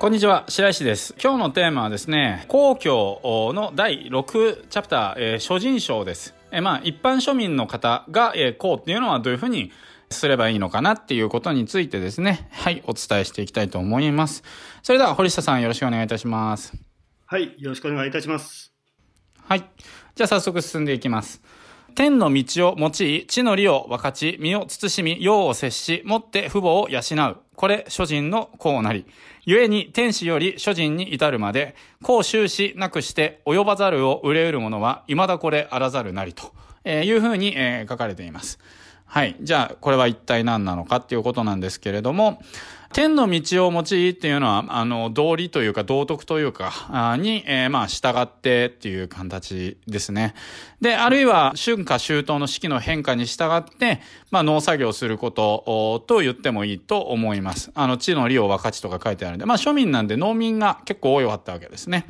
こんにちは、白石です。今日のテーマはですね、皇居の第6チャプター、えー、諸人称です。えー、まあ、一般庶民の方が、えー、こうっていうのはどういうふうにすればいいのかなっていうことについてですね、はい、お伝えしていきたいと思います。それでは、堀下さんよろしくお願いいたします。はい、よろしくお願いいたします。はい。じゃあ早速進んでいきます。天の道を用い、地の利を分かち、身を慎み、用を接し、もって父母を養う。これ、諸人の功なり。故に天使より諸人に至るまで、功終始なくして及ばざるを憂える者は、未だこれあらざるなりと、えいうふうに、え書かれています。はい。じゃあ、これは一体何なのかっていうことなんですけれども、天の道を用いっていうのは、あの、道理というか道徳というか、に、えー、まあ、従ってっていう形ですね。で、あるいは、春夏秋冬の四季の変化に従って、まあ、農作業することと言ってもいいと思います。あの、地の利を分かちとか書いてあるんで、まあ、庶民なんで農民が結構多いわったわけですね。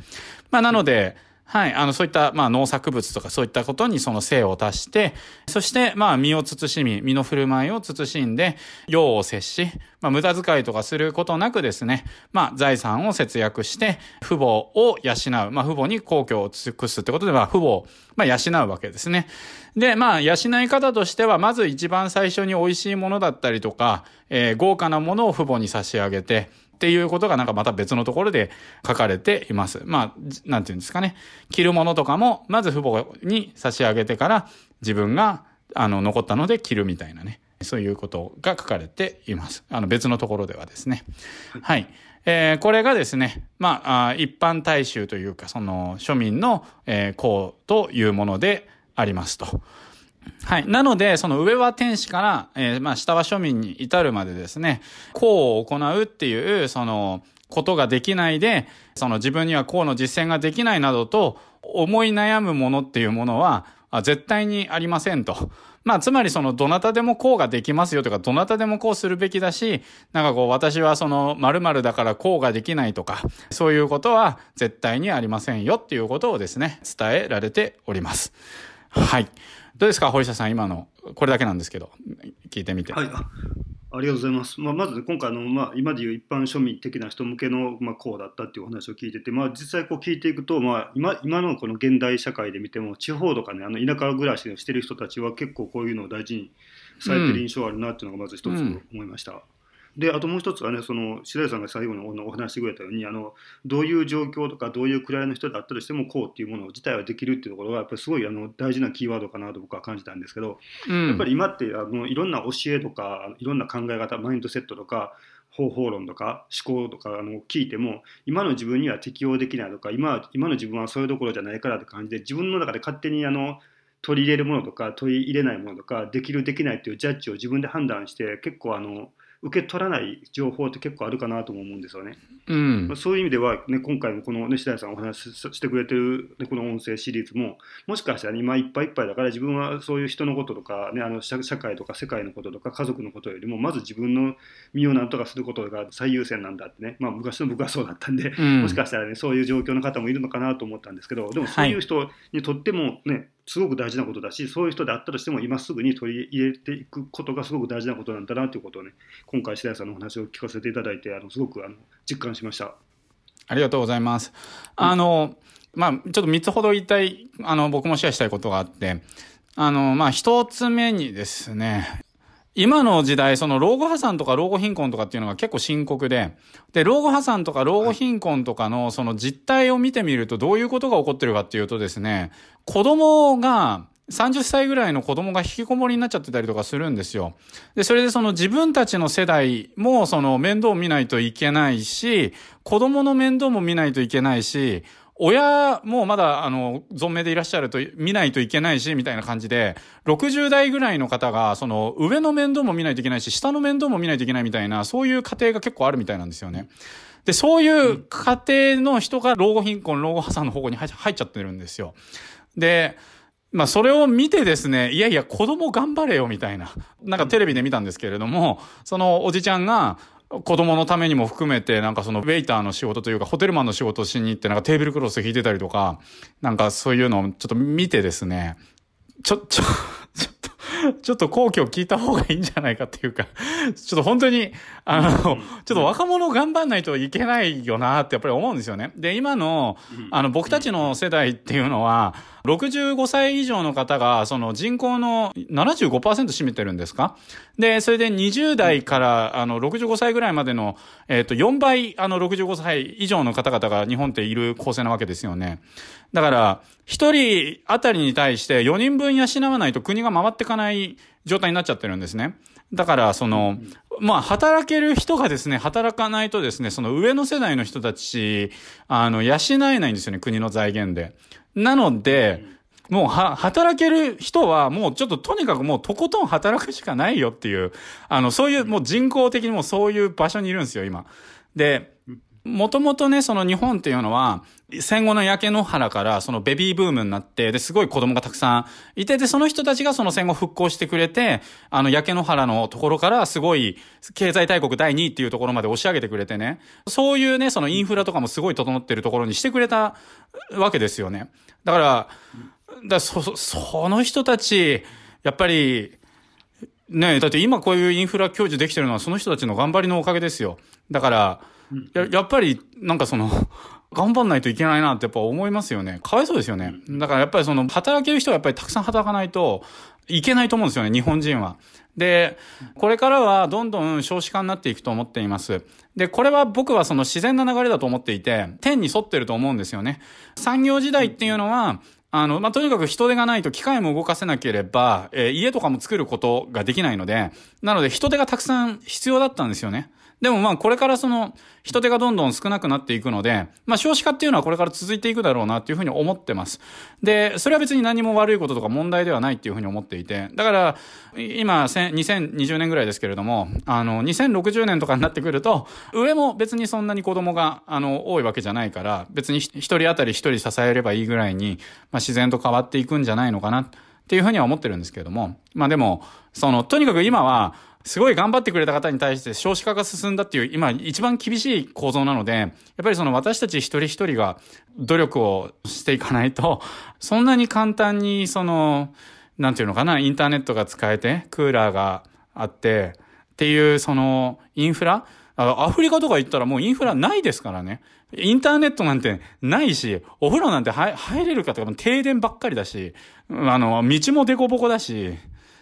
まあ、なので、はい。あの、そういった、まあ、農作物とかそういったことにその性を足して、そして、まあ、身を慎み、身の振る舞いを慎んで、用を接し、まあ、無駄遣いとかすることなくですね、まあ、財産を節約して、父母を養う。まあ、父母に公共を尽くすってことで、まあ、父母を、まあ、養うわけですね。で、まあ、養い方としては、まず一番最初に美味しいものだったりとか、えー、豪華なものを父母に差し上げて、っていうことがなんかまた別のところで書かれています。まあ、なんていうんですかね。着るものとかも、まず父母に差し上げてから自分が、あの、残ったので着るみたいなね。そういうことが書かれています。あの、別のところではですね。はい。えー、これがですね、まあ、一般大衆というか、その庶民の、えー、項というものでありますと。はい。なので、その上は天使から、えー、まあ、下は庶民に至るまでですね、こうを行うっていう、その、ことができないで、その自分にはこうの実践ができないなどと思い悩むものっていうものは、絶対にありませんと。まあ、つまりその、どなたでもこうができますよとか、どなたでもこうするべきだし、なんかこう、私はその、〇〇だからこうができないとか、そういうことは絶対にありませんよっていうことをですね、伝えられております。はい。どうですか、堀下さん、今の、これだけなんですけど、聞いてみて。はい、あありがとうございます。まあ、まず、ね、今回の、まあ、今でいう一般庶民的な人向けの、まあ、こうだったっていうお話を聞いてて、まあ、実際こう聞いていくと、まあ、今今のこの現代社会で見ても、地方とかね、あの田舎暮らしをしてる人たちは結構こういうのを大事にされてる印象あるなっていうのがまず一つ思いました。うんであともう一つはねその白井さんが最後にお話してくれたようにあのどういう状況とかどういう位の人だったとしてもこうっていうもの自体はできるっていうところがやっぱりすごいあの大事なキーワードかなと僕は感じたんですけど、うん、やっぱり今ってあのいろんな教えとかいろんな考え方マインドセットとか方法論とか思考とかあの聞いても今の自分には適応できないとか今今の自分はそういうところじゃないからって感じで自分の中で勝手にあの取り入れるものとか取り入れないものとかできるできないっていうジャッジを自分で判断して結構あの受け取らない情報って結構あるかなとも思うんですよね。うん、そういう意味では、ね、今回もこの、ね、白井さんお話ししてくれてる、ね、この音声シリーズももしかしたら今いっぱいいっぱいだから自分はそういう人のこととか、ね、あの社会とか世界のこととか家族のことよりもまず自分の身を何とかすることが最優先なんだってね、まあ、昔の僕はそうだったんで、うん、もしかしたら、ね、そういう状況の方もいるのかなと思ったんですけどでもそういう人にとってもね、はいすごく大事なことだしそういう人であったとしても今すぐに取り入れていくことがすごく大事なことなんだなということをね今回白井さんのお話を聞かせていただいてあのすごくあの実感しましたありがとうございます。あの、まあ、ちょっと3つほど言いたい、あの、僕もシェアしたいことがあって、あの、まあ、1つ目にですね、今の時代、その老後破産とか老後貧困とかっていうのが結構深刻で、で、老後破産とか老後貧困とかのその実態を見てみるとどういうことが起こってるかっていうとですね、子供が、30歳ぐらいの子供が引きこもりになっちゃってたりとかするんですよ。で、それでその自分たちの世代もその面倒を見ないといけないし、子供の面倒も見ないといけないし、親もまだ、あの、存命でいらっしゃると見ないといけないし、みたいな感じで、60代ぐらいの方が、その、上の面倒も見ないといけないし、下の面倒も見ないといけないみたいな、そういう家庭が結構あるみたいなんですよね。で、そういう家庭の人が老後貧困、老後破産の方向に入っちゃってるんですよ。で、まあそれを見てですね、いやいや子供頑張れよみたいな。なんかテレビで見たんですけれども、そのおじちゃんが、子供のためにも含めて、なんかそのウェイターの仕事というか、ホテルマンの仕事をしに行って、なんかテーブルクロス引いてたりとか、なんかそういうのをちょっと見てですね、ちょ、ちょ、ちょっと、ちょっと皇居聞いた方がいいんじゃないかっていうか、ちょっと本当に、あの、ちょっと若者頑張んないといけないよなってやっぱり思うんですよね。で、今の、あの、僕たちの世代っていうのは、65歳以上の方が、その人口の75%占めてるんですか？で、それで20代から、あの、65歳ぐらいまでの、えっ、と、4倍、あの、65歳以上の方々が日本っている構成なわけですよね。だから、1人あたりに対して4人分養わないと国が回っていかない状態になっちゃってるんですね。だから、その、まあ、働ける人がですね、働かないとですね、その上の世代の人たち、あの、養えないんですよね、国の財源で。なので、もうは、働ける人はもうちょっととにかくもうとことん働くしかないよっていう、あの、そういうもう人工的にもそういう場所にいるんですよ、今。で、もともとね、その日本っていうのは、戦後の焼け野原からそのベビーブームになって、で、すごい子供がたくさんいて、で、その人たちがその戦後復興してくれて、あの焼け野原のところからすごい経済大国第2位っていうところまで押し上げてくれてね、そういうね、そのインフラとかもすごい整ってるところにしてくれたわけですよね。だから、だそ、その人たち、やっぱり、ねだって今こういうインフラ享受できてるのはその人たちの頑張りのおかげですよ。だから、ややっぱり、なんかその、頑張んないといけないなってやっぱ思いますよね。かわいそうですよね。だからやっぱりその、働ける人はやっぱりたくさん働かないといけないと思うんですよね、日本人は。で、これからはどんどん少子化になっていくと思っています。で、これは僕はその自然な流れだと思っていて、天に沿ってると思うんですよね。産業時代っていうのは、あの、まあ、とにかく人手がないと機械も動かせなければ、えー、家とかも作ることができないので、なので人手がたくさん必要だったんですよね。でもまあこれからその人手がどんどん少なくなっていくので、まあ少子化っていうのはこれから続いていくだろうなっていうふうに思ってます。で、それは別に何も悪いこととか問題ではないっていうふうに思っていて、だから今2020年ぐらいですけれども、あの2060年とかになってくると、上も別にそんなに子供があの多いわけじゃないから、別に一人当たり一人支えればいいぐらいに、まあ自然と変わっていくんじゃないのかなっていうふうには思ってるんですけれども、まあでも、その、とにかく今は、すごい頑張ってくれた方に対して少子化が進んだっていう、今一番厳しい構造なので、やっぱりその私たち一人一人が努力をしていかないと、そんなに簡単にその、なんていうのかな、インターネットが使えて、クーラーがあって、っていうそのインフラアフリカとか行ったらもうインフラないですからね。インターネットなんてないし、お風呂なんて入れるかとか停電ばっかりだし、あの、道も凸凹だし、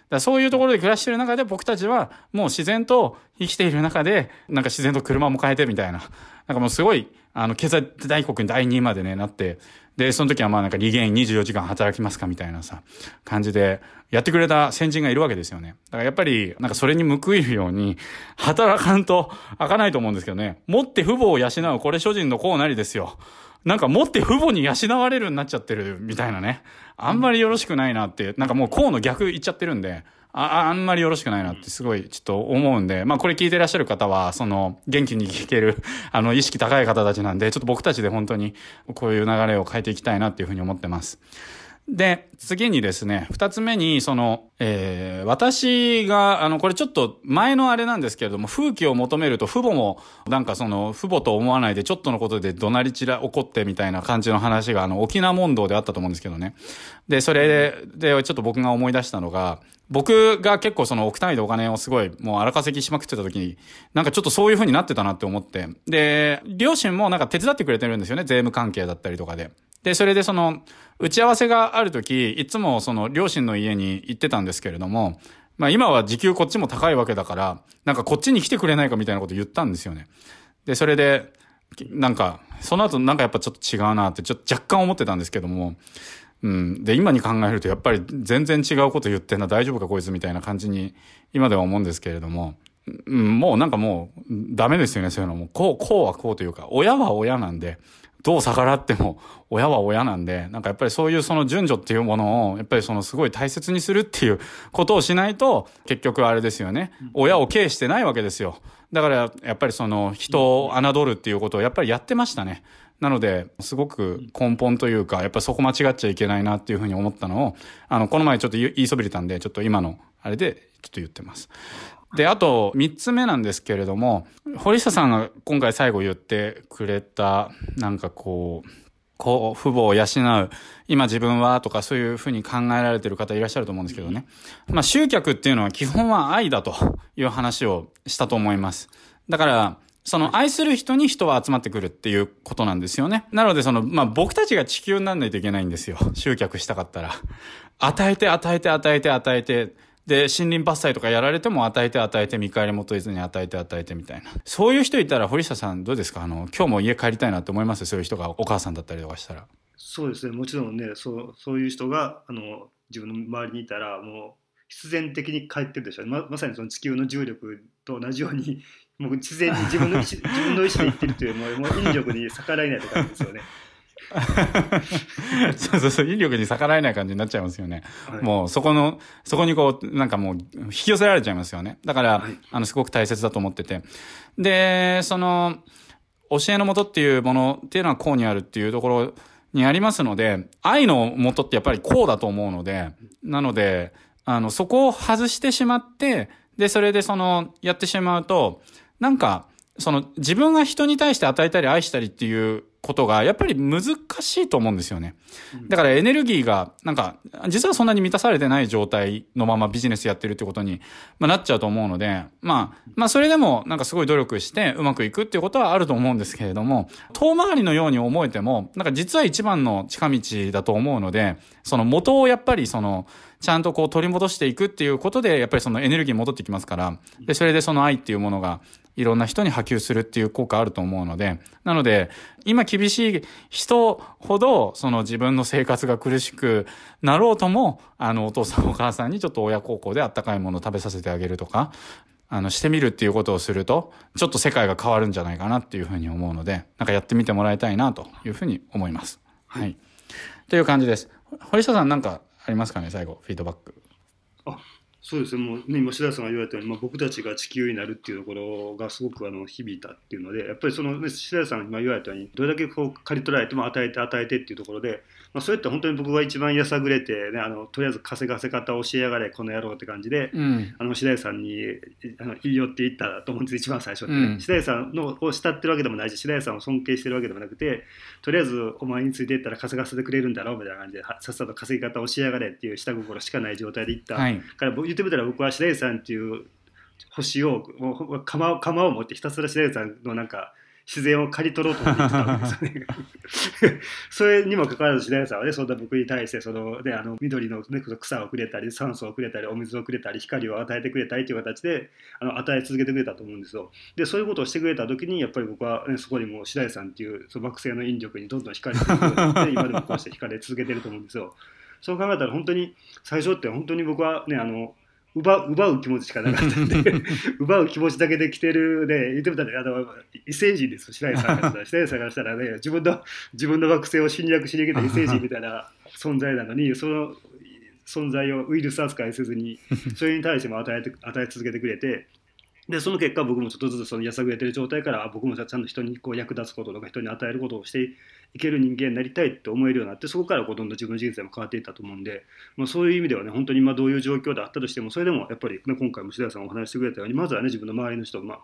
だそういうところで暮らしてる中で僕たちはもう自然と生きている中で、なんか自然と車も変えてみたいな。なんかもうすごい、あの、経済大国に第2位までね、なって、で、その時はまあなんか利減24時間働きますかみたいなさ、感じで、やってくれた先人がいるわけですよね。だからやっぱり、なんかそれに報いるように、働かんと開かないと思うんですけどね。持って父母を養う、これ諸人のこうなりですよ。なんか持って父母に養われるようになっちゃってるみたいなね。あんまりよろしくないなって、なんかもうこうの逆言っちゃってるんで、ああんまりよろしくないなってすごいちょっと思うんで、まあこれ聞いてらっしゃる方は、その元気に聞ける、あの意識高い方たちなんで、ちょっと僕たちで本当にこういう流れを変えていきたいなっていうふうに思ってます。で、次にですね、二つ目に、その、えー、私が、あの、これちょっと前のあれなんですけれども、風紀を求めると父母も、なんかその、父母と思わないで、ちょっとのことで怒鳴り散ら、怒ってみたいな感じの話が、あの、沖縄問答であったと思うんですけどね。で、それで、で、ちょっと僕が思い出したのが、僕が結構その億単位でお金をすごいもう荒稼ぎしまくってた時に、なんかちょっとそういう風になってたなって思って。で、両親もなんか手伝ってくれてるんですよね。税務関係だったりとかで。で、それでその、打ち合わせがある時、いつもその両親の家に行ってたんですけれども、まあ今は時給こっちも高いわけだから、なんかこっちに来てくれないかみたいなこと言ったんですよね。で、それで、なんか、その後なんかやっぱちょっと違うなってちょっと若干思ってたんですけども、うん。で、今に考えるとやっぱり全然違うこと言ってんな大丈夫かこいつみたいな感じに今では思うんですけれども、うん、もうなんかもうダメですよね、そういうのも。こう、こうはこうというか、親は親なんで、どう逆らっても親は親なんで、なんかやっぱりそういうその順序っていうものを、やっぱりそのすごい大切にするっていうことをしないと、結局あれですよね。親を敬してないわけですよ。だからやっぱりその人を侮るっていうことをやっぱりやってましたね。なので、すごく根本というか、やっぱりそこ間違っちゃいけないなっていうふうに思ったのを、あの、この前ちょっと言いそびれたんで、ちょっと今のあれでちょっと言ってます。で、あと、三つ目なんですけれども、堀下さんが今回最後言ってくれた、なんかこう、こう、父母を養う、今自分はとかそういうふうに考えられてる方いらっしゃると思うんですけどね。まあ、集客っていうのは基本は愛だという話をしたと思います。だから、その愛する人に人は集まってくるっていうことなんですよね。なのでその、まあ、僕たちが地球にならないといけないんですよ。集客したかったら。与えて与えて与えて与えて。で、森林伐採とかやられても与えて与えて見返り求めずに与えて与えてみたいな。そういう人いたら堀下さんどうですか？あの、今日も家帰りたいなって思います？そういう人がお母さんだったりとかしたら。そうですね。もちろんね、そう、そういう人が、あの、自分の周りにいたら、もう、必然的に帰ってるでしょう、ままさにその地球の重力と同じように もう自然に自分の意思自分の意思で言ってるというもう引力に逆らえないとかですよね。そうそうそう、引力に逆らえない感じになっちゃいますよね。はい、もうそこの、そこにこう、なんかもう引き寄せられちゃいますよね。だから、はい、あの、すごく大切だと思ってて。で、その、教えのもとっていうものっていうのはこうにあるっていうところにありますので、愛のもとってやっぱりこうだと思うので、なので、あの、そこを外してしまって、で、それでその、やってしまうと、なんか、その自分が人に対して与えたり愛したりっていうことがやっぱり難しいと思うんですよね。だからエネルギーがなんか実はそんなに満たされてない状態のままビジネスやってるってことに、まあ、なっちゃうと思うので、まあ、まあそれでもなんかすごい努力してうまくいくっていうことはあると思うんですけれども、遠回りのように思えても、なんか実は一番の近道だと思うので、その元をやっぱりその、ちゃんとこう取り戻していくっていうことで、やっぱりそのエネルギー戻ってきますから、で、それでその愛っていうものがいろんな人に波及するっていう効果あると思うので、なので、今厳しい人ほど、その自分の生活が苦しくなろうとも、あの、お父さんお母さんにちょっと親孝行であったかいものを食べさせてあげるとか、あの、してみるっていうことをすると、ちょっと世界が変わるんじゃないかなっていうふうに思うので、なんかやってみてもらいたいなというふうに思います。はい。という感じです。堀下さんなんかありますかね、最後、フィードバック。あそうですね、もうね、今、白田さんが言われたように、まあ、僕たちが地球になるっていうところがすごくあの響いたっていうので、やっぱりその、ね、白田さんが今言われたように、どれだけこう刈り取られても与えて与えてっていうところで、まあ、それって本当に僕が一番やさぐれて、ね、あのとりあえず稼がせ方を教えやがれ、この野郎って感じで、うん、あの白田さんにあの言い寄っていったと思うんです、一番最初って、ね、うん、白田さんのを慕ってるわけでもないし、白田さんを尊敬してるわけでもなくて、とりあえずお前についていったら稼がせてくれるんだろうみたいな感じで、さっさと稼ぎ方を教えやがれっていう下心しかない状態でいった、はい、から言ってみたら僕は白田さんっていう星を釜釜を持ってひたすら白田さんのなんか自然を刈り取ろうと思ってたわけですよね。それにもかかわらず白田さんはねそんな僕に対してその、ね、あの緑の、ね、草をくれたり酸素をくれたりお水をくれたり光を与えてくれたりという形であの与え続けてくれたと思うんですよ。でそういうことをしてくれた時にやっぱり僕は、ね、そこにも白田さんっていうその惑星の引力にどんどん光り続けて今でもこうして光り続けてると思うんですよ。そう考えたら本当に最初って本当に僕はねあの奪奪う気持ちしかなかったんで 奪う気持ちだけで来てるで言ってみたらあの異星人です白井さんからしたら。白井さんからしたらね自分の自分の惑星を侵略しに来た異星人みたいな存在なのにその存在をウイルス扱いせずに それに対しても与えて与え続けてくれてでその結果僕もちょっとずつそのやさぐれてる状態から僕もちゃんと人にこう役立つこととか人に与えることをしていける人間になりたいって思えるようになってそこからこうどんどん自分の人生も変わっていったと思うんで、まあ、そういう意味ではね本当に今どういう状況であったとしてもそれでもやっぱり、ね、今回も白田さんお話してくれたようにまずはね自分の周りの人、まあ、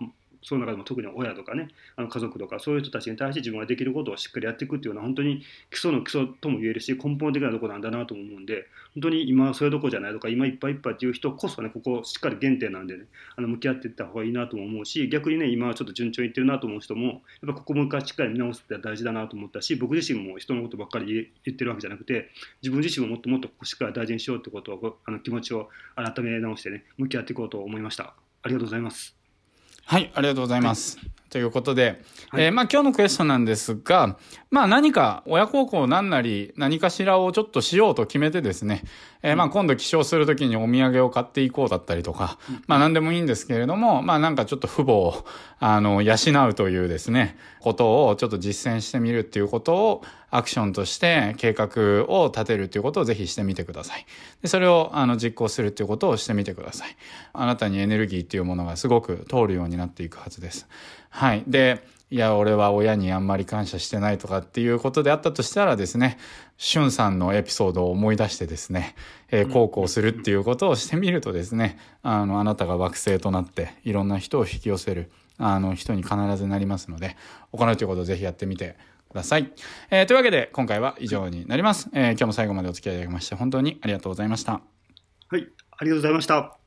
その中でも特に親とかねあの家族とかそういう人たちに対して自分ができることをしっかりやっていくっていうのは本当に基礎の基礎とも言えるし根本的なところなんだなと思うんで本当に今はそれどころじゃないとか今いっぱいいっぱいっていう人こそねここしっかり原点なんでねあの向き合っていった方がいいなとも思うし逆にね今はちょっと順調にいってるなと思う人もやっぱここも一回しっかり見直すって大事だなと思ったし僕自身も人のことばっかり言ってるわけじゃなくて自分自身ももっともっとしっかり大事にしようってことをあの気持ちを改め直してね向き合っていこうと思いました。ありがとうございます。はい、ありがとうございます。はい。ということで、はい、えー、まあ今日のクエスチョンなんですが、まあ何か親孝行何なり何かしらをちょっとしようと決めてですね、えー、まあ今度起床するときにお土産を買っていこうだったりとか、まあ何でもいいんですけれども、まあなんかちょっと父母を、あの、養うというですね、ことをちょっと実践してみるっていうことをアクションとして計画を立てるっていうことをぜひしてみてください。で、それをあの実行するっていうことをしてみてください。あなたにエネルギーっていうものがすごく通るようになっていくはずです。はい。で、いや、俺は親にあんまり感謝してないとかっていうことであったとしたらですね、しゅんさんのエピソードを思い出してですね、えー、こうこうするっていうことをしてみるとですね、あの、あなたが惑星となっていろんな人を引き寄せる、あの、人に必ずなりますので、行うということをぜひやってみてださい。えーというわけで、今回は以上になります。えー今日も最後までお付き合いいただきまして、本当にありがとうございました。はい、ありがとうございました。